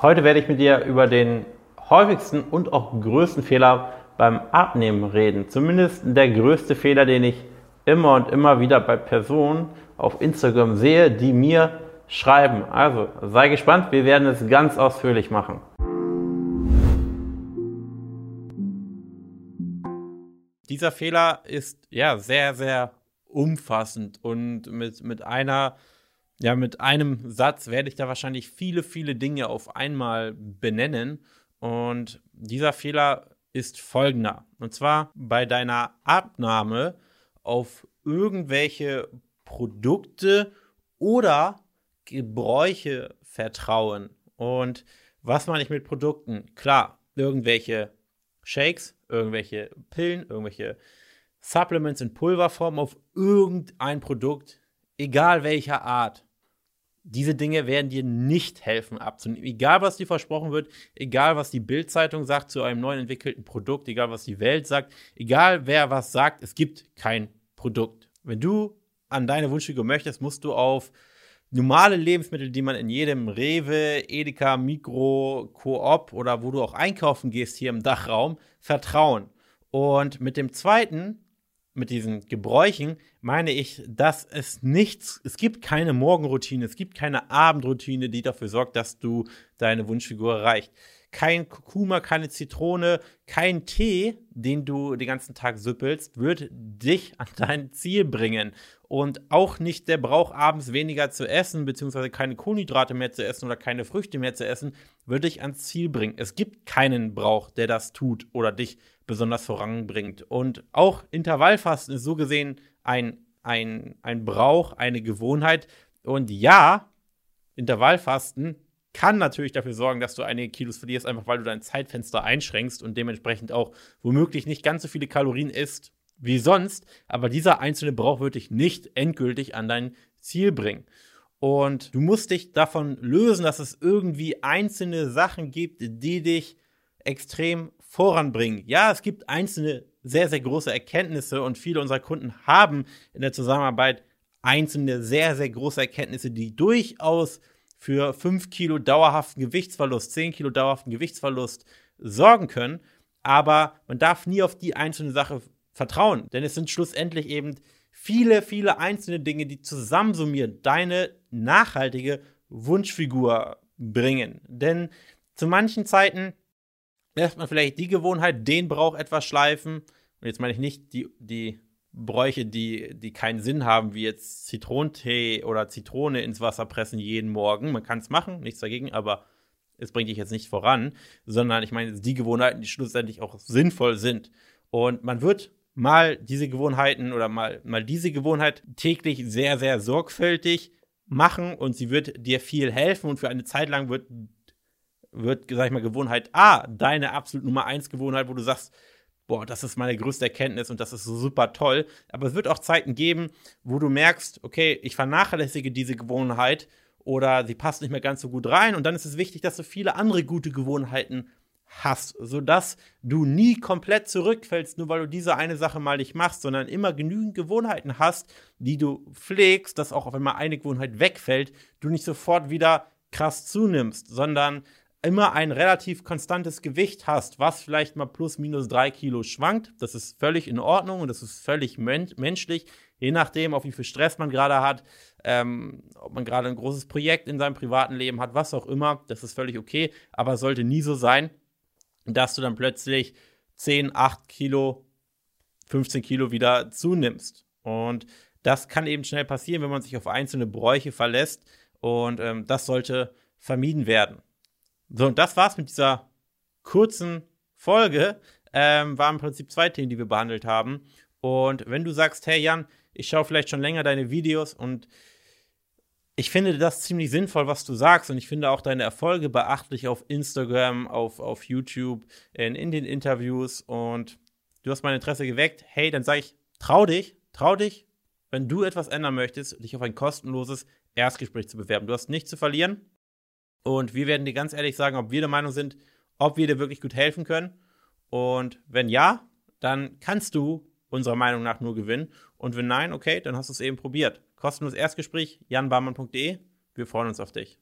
Heute werde ich mit dir über den häufigsten und auch größten Fehler beim Abnehmen reden. Zumindest der größte Fehler, den ich immer und immer wieder bei Personen auf Instagram sehe, die mir schreiben. Also sei gespannt, wir werden es ganz ausführlich machen. Dieser Fehler ist ja sehr, sehr umfassend und mit, mit einer, ja, mit einem Satz werde ich da wahrscheinlich viele, viele Dinge auf einmal benennen. Und dieser Fehler ist folgender. Und zwar bei deiner Abnahme auf irgendwelche Produkte oder Gebräuche vertrauen. Und was meine ich mit Produkten? Klar, irgendwelche Shakes, irgendwelche Pillen, irgendwelche Supplements in Pulverform auf irgendein Produkt, egal welcher Art. Diese Dinge werden dir nicht helfen abzunehmen. Egal, was dir versprochen wird, egal, was die Bildzeitung sagt zu einem neuen entwickelten Produkt, egal, was die Welt sagt, egal, wer was sagt, es gibt kein Produkt. Wenn du an deine Wunschfigur möchtest, musst du auf normale Lebensmittel, die man in jedem Rewe, Edeka, Mikro, Coop oder wo du auch einkaufen gehst hier im Dachraum, vertrauen. Und mit dem zweiten mit diesen Gebräuchen meine ich, dass es nichts, es gibt keine Morgenroutine, es gibt keine Abendroutine, die dafür sorgt, dass du deine Wunschfigur erreicht. Kein Kurkuma, keine Zitrone, kein Tee, den du den ganzen Tag süppelst, wird dich an dein Ziel bringen. Und auch nicht der Brauch, abends weniger zu essen, beziehungsweise keine Kohlenhydrate mehr zu essen oder keine Früchte mehr zu essen, wird dich ans Ziel bringen. Es gibt keinen Brauch, der das tut oder dich besonders voranbringt. Und auch Intervallfasten ist so gesehen ein, ein, ein Brauch, eine Gewohnheit. Und ja, Intervallfasten kann natürlich dafür sorgen, dass du einige Kilos verlierst, einfach weil du dein Zeitfenster einschränkst und dementsprechend auch womöglich nicht ganz so viele Kalorien isst wie sonst. Aber dieser einzelne Brauch wird dich nicht endgültig an dein Ziel bringen. Und du musst dich davon lösen, dass es irgendwie einzelne Sachen gibt, die dich extrem voranbringen. Ja, es gibt einzelne sehr, sehr große Erkenntnisse und viele unserer Kunden haben in der Zusammenarbeit einzelne sehr, sehr große Erkenntnisse, die durchaus für 5 Kilo dauerhaften Gewichtsverlust, 10 Kilo dauerhaften Gewichtsverlust sorgen können. Aber man darf nie auf die einzelne Sache vertrauen, denn es sind schlussendlich eben viele, viele einzelne Dinge, die zusammensummiert deine nachhaltige Wunschfigur bringen. Denn zu manchen Zeiten erstmal vielleicht die Gewohnheit, den Brauch etwas schleifen. Und jetzt meine ich nicht die, die Bräuche, die, die keinen Sinn haben, wie jetzt Zitronentee oder Zitrone ins Wasser pressen jeden Morgen. Man kann es machen, nichts dagegen, aber es bringt dich jetzt nicht voran, sondern ich meine die Gewohnheiten, die schlussendlich auch sinnvoll sind. Und man wird mal diese Gewohnheiten oder mal, mal diese Gewohnheit täglich sehr, sehr sorgfältig machen und sie wird dir viel helfen und für eine Zeit lang wird wird, sag ich mal, Gewohnheit A, deine absolut Nummer 1 Gewohnheit, wo du sagst, boah, das ist meine größte Erkenntnis und das ist so super toll. Aber es wird auch Zeiten geben, wo du merkst, okay, ich vernachlässige diese Gewohnheit oder sie passt nicht mehr ganz so gut rein. Und dann ist es wichtig, dass du viele andere gute Gewohnheiten hast, sodass du nie komplett zurückfällst, nur weil du diese eine Sache mal nicht machst, sondern immer genügend Gewohnheiten hast, die du pflegst, dass auch wenn mal eine Gewohnheit wegfällt, du nicht sofort wieder krass zunimmst, sondern immer ein relativ konstantes Gewicht hast, was vielleicht mal plus minus drei Kilo schwankt, das ist völlig in Ordnung und das ist völlig men menschlich, je nachdem, auf wie viel Stress man gerade hat, ähm, ob man gerade ein großes Projekt in seinem privaten Leben hat, was auch immer, das ist völlig okay, aber es sollte nie so sein, dass du dann plötzlich 10, 8 Kilo, 15 Kilo wieder zunimmst. Und das kann eben schnell passieren, wenn man sich auf einzelne Bräuche verlässt. Und ähm, das sollte vermieden werden. So, und das war's mit dieser kurzen Folge. Ähm, waren im Prinzip zwei Themen, die wir behandelt haben. Und wenn du sagst, hey Jan, ich schaue vielleicht schon länger deine Videos und ich finde das ziemlich sinnvoll, was du sagst. Und ich finde auch deine Erfolge beachtlich auf Instagram, auf, auf YouTube, in, in den Interviews. Und du hast mein Interesse geweckt. Hey, dann sage ich, trau dich, trau dich, wenn du etwas ändern möchtest, dich auf ein kostenloses Erstgespräch zu bewerben. Du hast nichts zu verlieren. Und wir werden dir ganz ehrlich sagen, ob wir der Meinung sind, ob wir dir wirklich gut helfen können. Und wenn ja, dann kannst du unserer Meinung nach nur gewinnen. Und wenn nein, okay, dann hast du es eben probiert. Kostenloses Erstgespräch, janbarmann.de. Wir freuen uns auf dich.